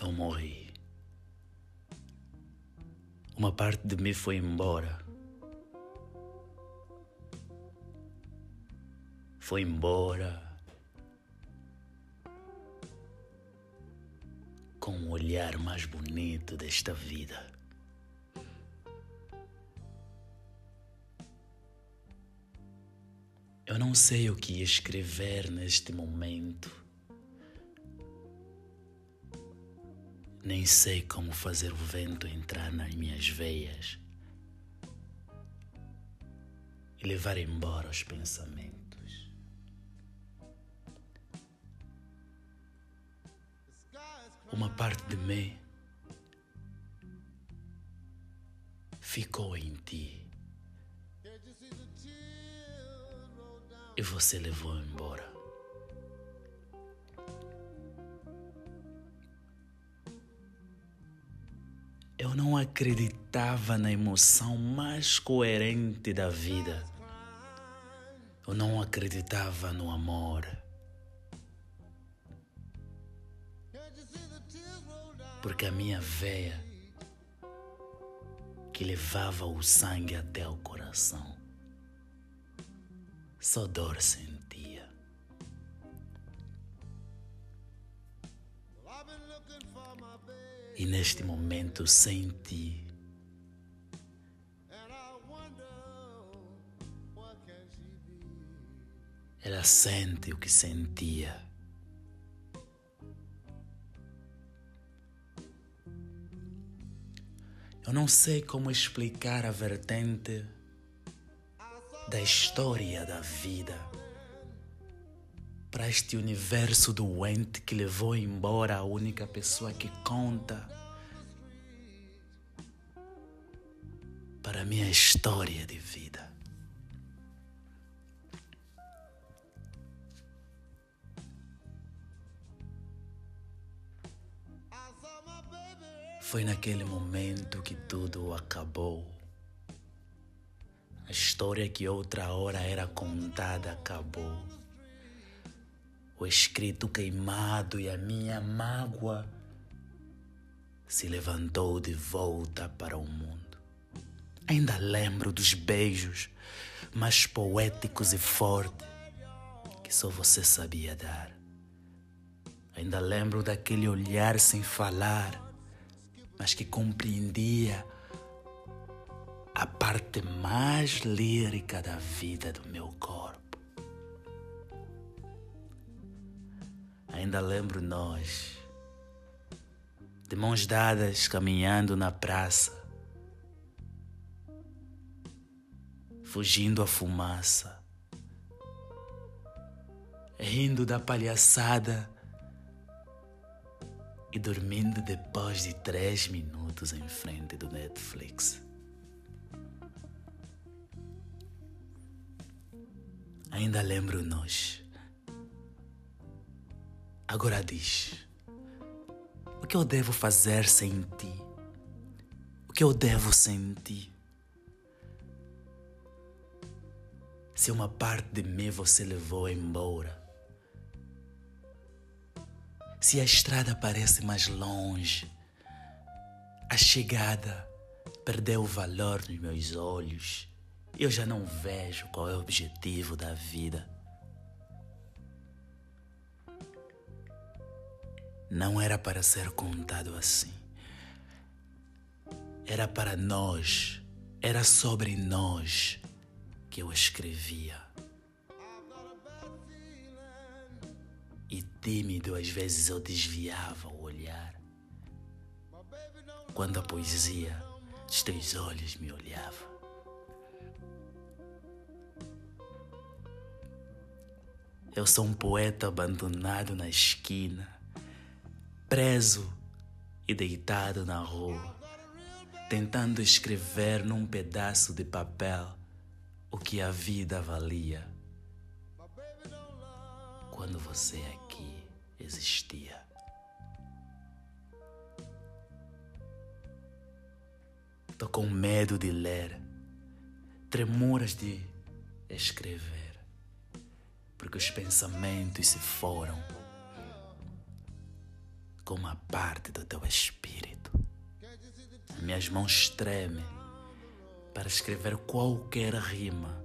Eu morri. Uma parte de mim foi embora. Foi embora. Com o olhar mais bonito desta vida. Eu não sei o que escrever neste momento. Nem sei como fazer o vento entrar nas minhas veias e levar embora os pensamentos. Uma parte de mim ficou em ti. e você levou embora. Eu não acreditava na emoção mais coerente da vida. Eu não acreditava no amor. Porque a minha veia que levava o sangue até o coração só dor sentia. E neste momento senti Ela sente o que sentia. Eu não sei como explicar a vertente da história da vida para este universo doente que levou embora a única pessoa que conta para a minha história de vida. Foi naquele momento que tudo acabou. A história que outra hora era contada acabou. O escrito queimado e a minha mágoa se levantou de volta para o mundo. Ainda lembro dos beijos mais poéticos e fortes que só você sabia dar. Ainda lembro daquele olhar sem falar, mas que compreendia a parte mais lírica da vida do meu corpo. Ainda lembro nós, de mãos dadas, caminhando na praça, fugindo à fumaça, rindo da palhaçada e dormindo depois de três minutos em frente do Netflix. Ainda lembro nós. Agora diz: o que eu devo fazer sem ti? O que eu devo sentir? Se uma parte de mim você levou embora, se a estrada parece mais longe, a chegada perdeu o valor nos meus olhos eu já não vejo qual é o objetivo da vida. Não era para ser contado assim. Era para nós, era sobre nós que eu escrevia. E tímido, às vezes eu desviava o olhar. Quando a poesia dos teus olhos me olhava. Eu sou um poeta abandonado na esquina, preso e deitado na rua, tentando escrever num pedaço de papel o que a vida valia. Quando você aqui existia. Tô com medo de ler, tremuras de escrever porque os pensamentos se foram. Como uma parte do teu espírito. Minhas mãos tremem para escrever qualquer rima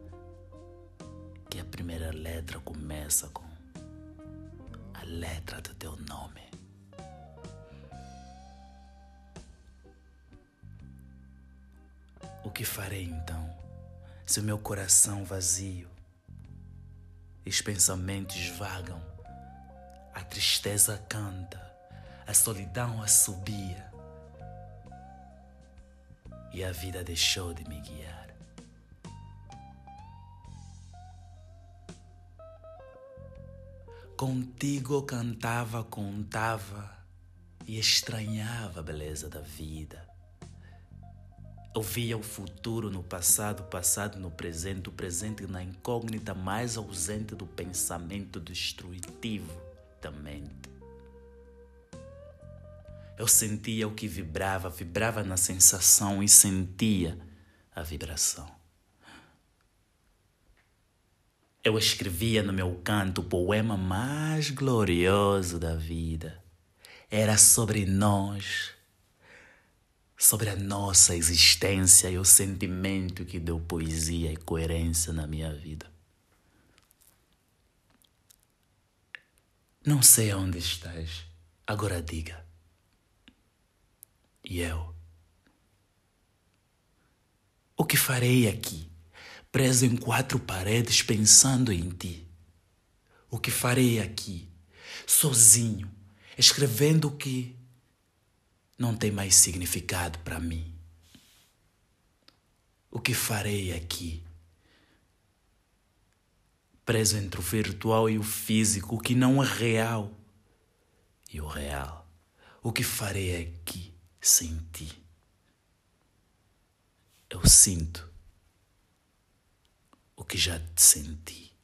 que a primeira letra começa com a letra do teu nome. O que farei então se o meu coração vazio e os pensamentos vagam, a tristeza canta, a solidão assobia e a vida deixou de me guiar? Contigo cantava, contava e estranhava a beleza da vida. Eu via o futuro no passado, o passado no presente, o presente na incógnita mais ausente do pensamento destrutivo da mente. Eu sentia o que vibrava, vibrava na sensação e sentia a vibração. Eu escrevia no meu canto o poema mais glorioso da vida. Era sobre nós, sobre a nossa existência e o sentimento que deu poesia e coerência na minha vida. Não sei onde estás, agora diga. Eu? O que farei aqui, preso em quatro paredes pensando em ti? O que farei aqui, sozinho, escrevendo o que não tem mais significado para mim? O que farei aqui, preso entre o virtual e o físico, o que não é real e o real? O que farei aqui? Sem ti. Eu sinto o que já te senti.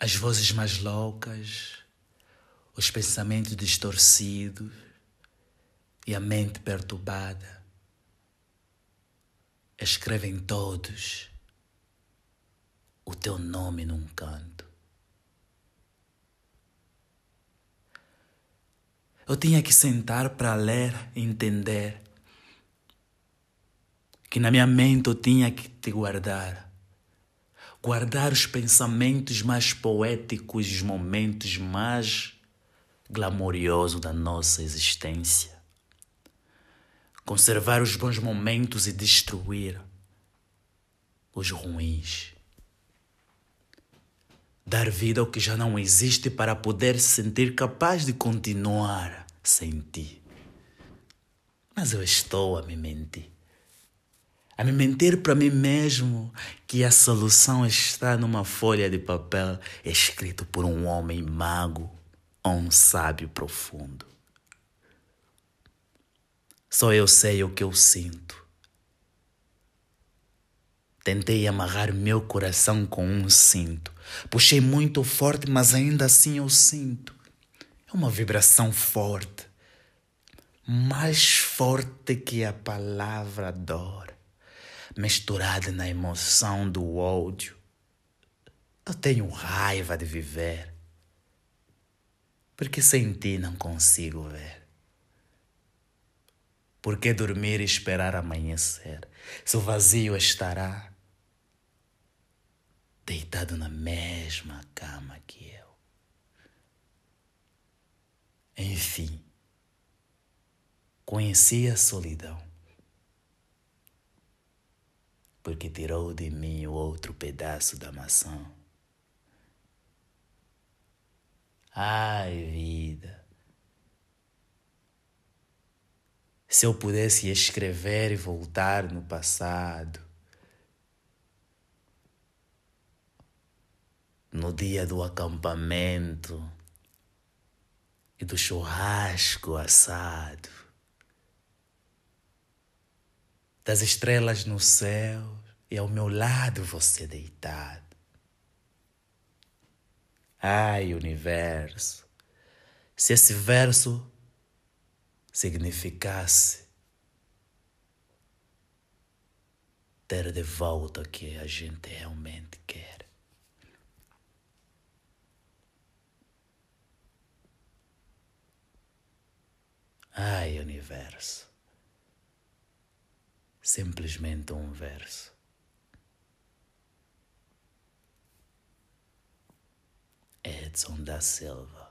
As vozes mais loucas, os pensamentos distorcidos e a mente perturbada escrevem todos teu nome num canto. Eu tinha que sentar para ler e entender que na minha mente eu tinha que te guardar. Guardar os pensamentos mais poéticos, os momentos mais glamoriosos da nossa existência. Conservar os bons momentos e destruir os ruins dar vida ao que já não existe para poder se sentir capaz de continuar sem ti. Mas eu estou a me mentir. A me mentir para mim mesmo que a solução está numa folha de papel escrito por um homem mago ou um sábio profundo. Só eu sei o que eu sinto. Tentei amarrar meu coração com um cinto. Puxei muito forte, mas ainda assim eu sinto. É uma vibração forte. Mais forte que a palavra dor, misturada na emoção do ódio. Eu tenho raiva de viver, porque sem ti não consigo ver. Por que dormir e esperar amanhecer, se o vazio estará? Deitado na mesma cama que eu. Enfim, conheci a solidão, porque tirou de mim o outro pedaço da maçã. Ai, vida. Se eu pudesse escrever e voltar no passado, no dia do acampamento e do churrasco assado, das estrelas no céu e ao meu lado você deitado. Ai, universo, se esse verso significasse ter de volta o que a gente realmente quer. Ai, universo. Simplesmente um verso. Edson da Silva.